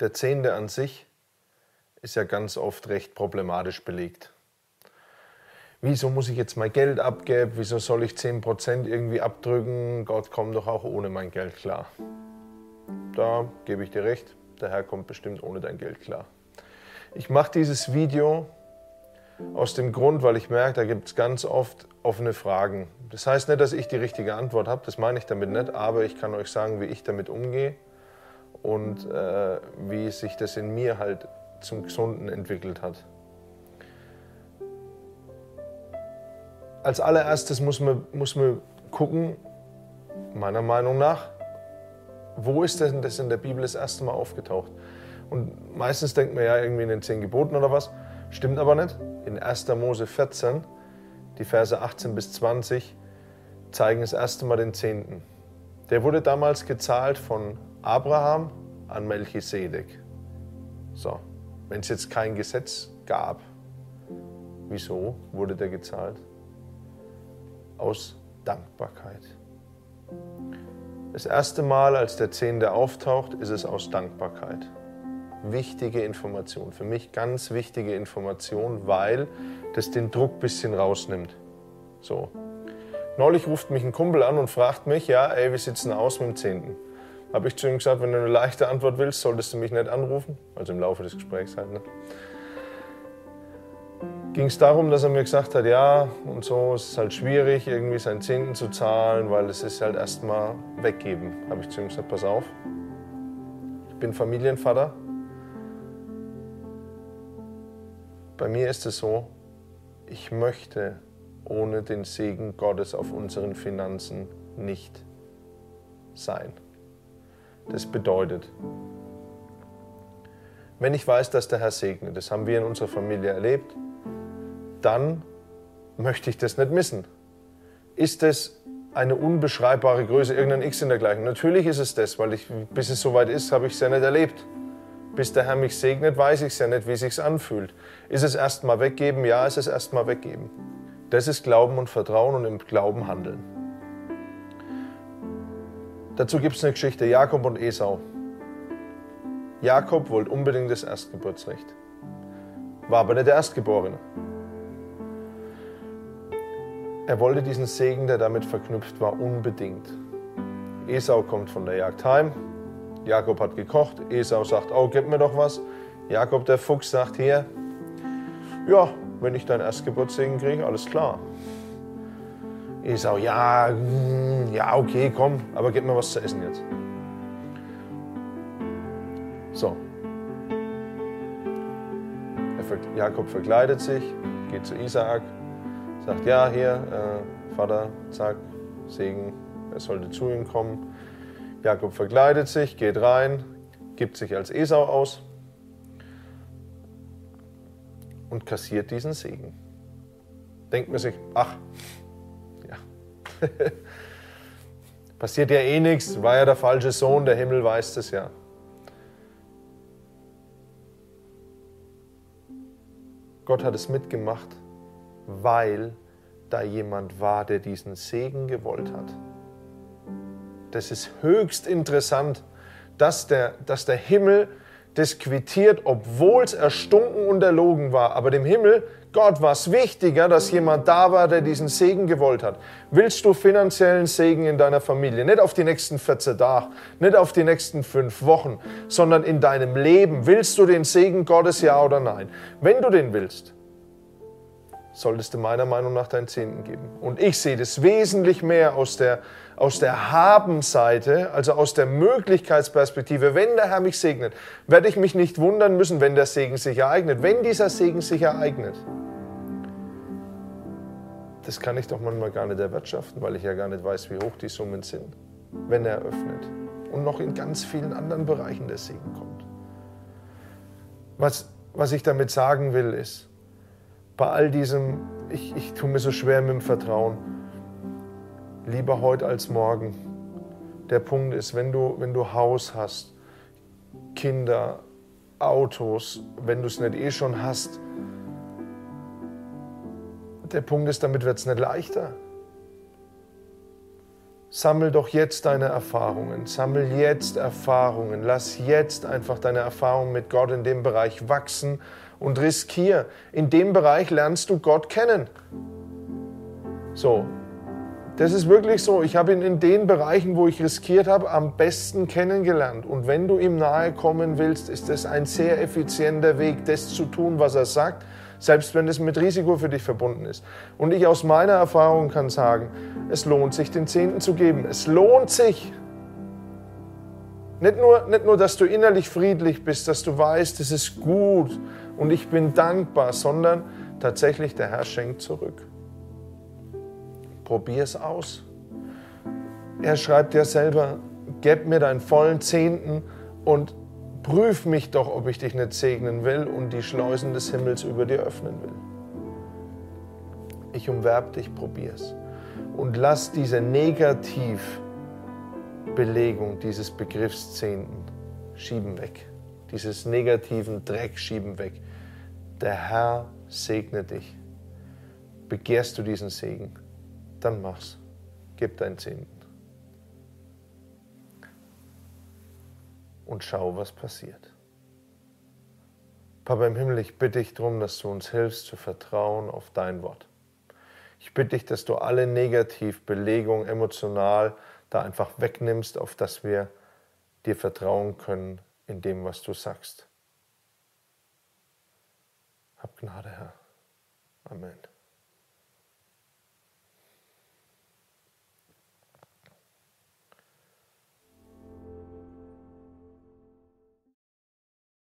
der Zehnte an sich ist ja ganz oft recht problematisch belegt. Wieso muss ich jetzt mein Geld abgeben? Wieso soll ich 10% irgendwie abdrücken? Gott kommt doch auch ohne mein Geld klar. Da gebe ich dir recht, der Herr kommt bestimmt ohne dein Geld klar. Ich mache dieses Video aus dem Grund, weil ich merke, da gibt es ganz oft offene Fragen. Das heißt nicht, dass ich die richtige Antwort habe, das meine ich damit nicht, aber ich kann euch sagen, wie ich damit umgehe und äh, wie sich das in mir halt zum Gesunden entwickelt hat. Als allererstes muss man, muss man gucken, meiner Meinung nach, wo ist denn das in der Bibel das erste Mal aufgetaucht? Und meistens denkt man ja irgendwie in den zehn Geboten oder was, stimmt aber nicht. In 1. Mose 14, die Verse 18 bis 20, zeigen das erste Mal den Zehnten. Der wurde damals gezahlt von Abraham an Melchisedek. So, wenn es jetzt kein Gesetz gab, wieso wurde der gezahlt? Aus Dankbarkeit. Das erste Mal, als der Zehnte auftaucht, ist es aus Dankbarkeit. Wichtige Information, für mich ganz wichtige Information, weil das den Druck ein bisschen rausnimmt. So. Neulich ruft mich ein Kumpel an und fragt mich, ja, ey, wie sieht's denn aus mit dem Zehnten? Habe ich zu ihm gesagt, wenn du eine leichte Antwort willst, solltest du mich nicht anrufen. Also im Laufe des Gesprächs halt. Ne? Ging es darum, dass er mir gesagt hat, ja, und so ist es halt schwierig, irgendwie seinen Zehnten zu zahlen, weil es ist halt erstmal weggeben. Habe ich zu ihm gesagt, pass auf, ich bin Familienvater. Bei mir ist es so, ich möchte ohne den Segen Gottes auf unseren Finanzen nicht sein das bedeutet. Wenn ich weiß, dass der Herr segnet, das haben wir in unserer Familie erlebt, dann möchte ich das nicht missen. Ist es eine unbeschreibbare Größe, irgendein X in dergleichen? Natürlich ist es das, weil ich, bis es soweit ist, habe ich es ja nicht erlebt. Bis der Herr mich segnet, weiß ich es ja nicht, wie es sich anfühlt. Ist es erstmal weggeben? Ja, ist es erstmal weggeben. Das ist Glauben und Vertrauen und im Glauben handeln. Dazu gibt es eine Geschichte, Jakob und Esau. Jakob wollte unbedingt das Erstgeburtsrecht, war aber nicht der Erstgeborene. Er wollte diesen Segen, der damit verknüpft war, unbedingt. Esau kommt von der Jagd heim, Jakob hat gekocht, Esau sagt, oh, gib mir doch was. Jakob, der Fuchs, sagt hier, ja, wenn ich deinen Erstgeburtssegen kriege, alles klar. Esau, ja, hm, ja, okay, komm, aber gib mir was zu essen jetzt. So. Jakob verkleidet sich, geht zu Isaak, sagt, ja, hier, äh, Vater, zack, Segen, er sollte zu ihm kommen. Jakob verkleidet sich, geht rein, gibt sich als Esau aus und kassiert diesen Segen. Denkt man sich, ach, Passiert ja eh nichts, war ja der falsche Sohn, der Himmel weiß das ja. Gott hat es mitgemacht, weil da jemand war, der diesen Segen gewollt hat. Das ist höchst interessant, dass der, dass der Himmel das quittiert, obwohl es erstunken und erlogen war. Aber dem Himmel Gott war es wichtiger, dass jemand da war, der diesen Segen gewollt hat. Willst du finanziellen Segen in deiner Familie? Nicht auf die nächsten 14 Tage, nicht auf die nächsten fünf Wochen, sondern in deinem Leben. Willst du den Segen Gottes, ja oder nein? Wenn du den willst, solltest du meiner Meinung nach deinen Zehnten geben. Und ich sehe das wesentlich mehr aus der, aus der Habenseite, also aus der Möglichkeitsperspektive. Wenn der Herr mich segnet, werde ich mich nicht wundern müssen, wenn der Segen sich ereignet. Wenn dieser Segen sich ereignet, das kann ich doch manchmal gar nicht erwirtschaften, weil ich ja gar nicht weiß, wie hoch die Summen sind, wenn er öffnet. Und noch in ganz vielen anderen Bereichen der Segen kommt. Was, was ich damit sagen will, ist, bei all diesem, ich, ich tue mir so schwer mit dem Vertrauen, lieber heute als morgen. Der Punkt ist, wenn du, wenn du Haus hast, Kinder, Autos, wenn du es nicht eh schon hast, der Punkt ist, damit wird es nicht leichter. Sammel doch jetzt deine Erfahrungen, sammel jetzt Erfahrungen, lass jetzt einfach deine Erfahrungen mit Gott in dem Bereich wachsen und riskier. In dem Bereich lernst du Gott kennen. So, das ist wirklich so. Ich habe ihn in den Bereichen, wo ich riskiert habe, am besten kennengelernt. Und wenn du ihm nahe kommen willst, ist es ein sehr effizienter Weg, das zu tun, was er sagt, selbst wenn es mit Risiko für dich verbunden ist. Und ich aus meiner Erfahrung kann sagen, es lohnt sich, den Zehnten zu geben. Es lohnt sich. Nicht nur, nicht nur, dass du innerlich friedlich bist, dass du weißt, es ist gut und ich bin dankbar, sondern tatsächlich der Herr schenkt zurück. Probier es aus. Er schreibt ja selber, gib mir deinen vollen Zehnten und prüf mich doch, ob ich dich nicht segnen will und die Schleusen des Himmels über dir öffnen will. Ich umwerbe dich, probier's. Und lass diese Negativbelegung dieses Begriffs Zehnten schieben weg. Dieses negativen Dreck schieben weg. Der Herr segne dich. Begehrst du diesen Segen? dann mach's. Gib dein Zehnten. Und schau, was passiert. Papa im Himmel, ich bitte dich darum, dass du uns hilfst zu vertrauen auf dein Wort. Ich bitte dich, dass du alle Negativbelegung emotional da einfach wegnimmst, auf dass wir dir vertrauen können in dem, was du sagst. Hab Gnade, Herr. Amen.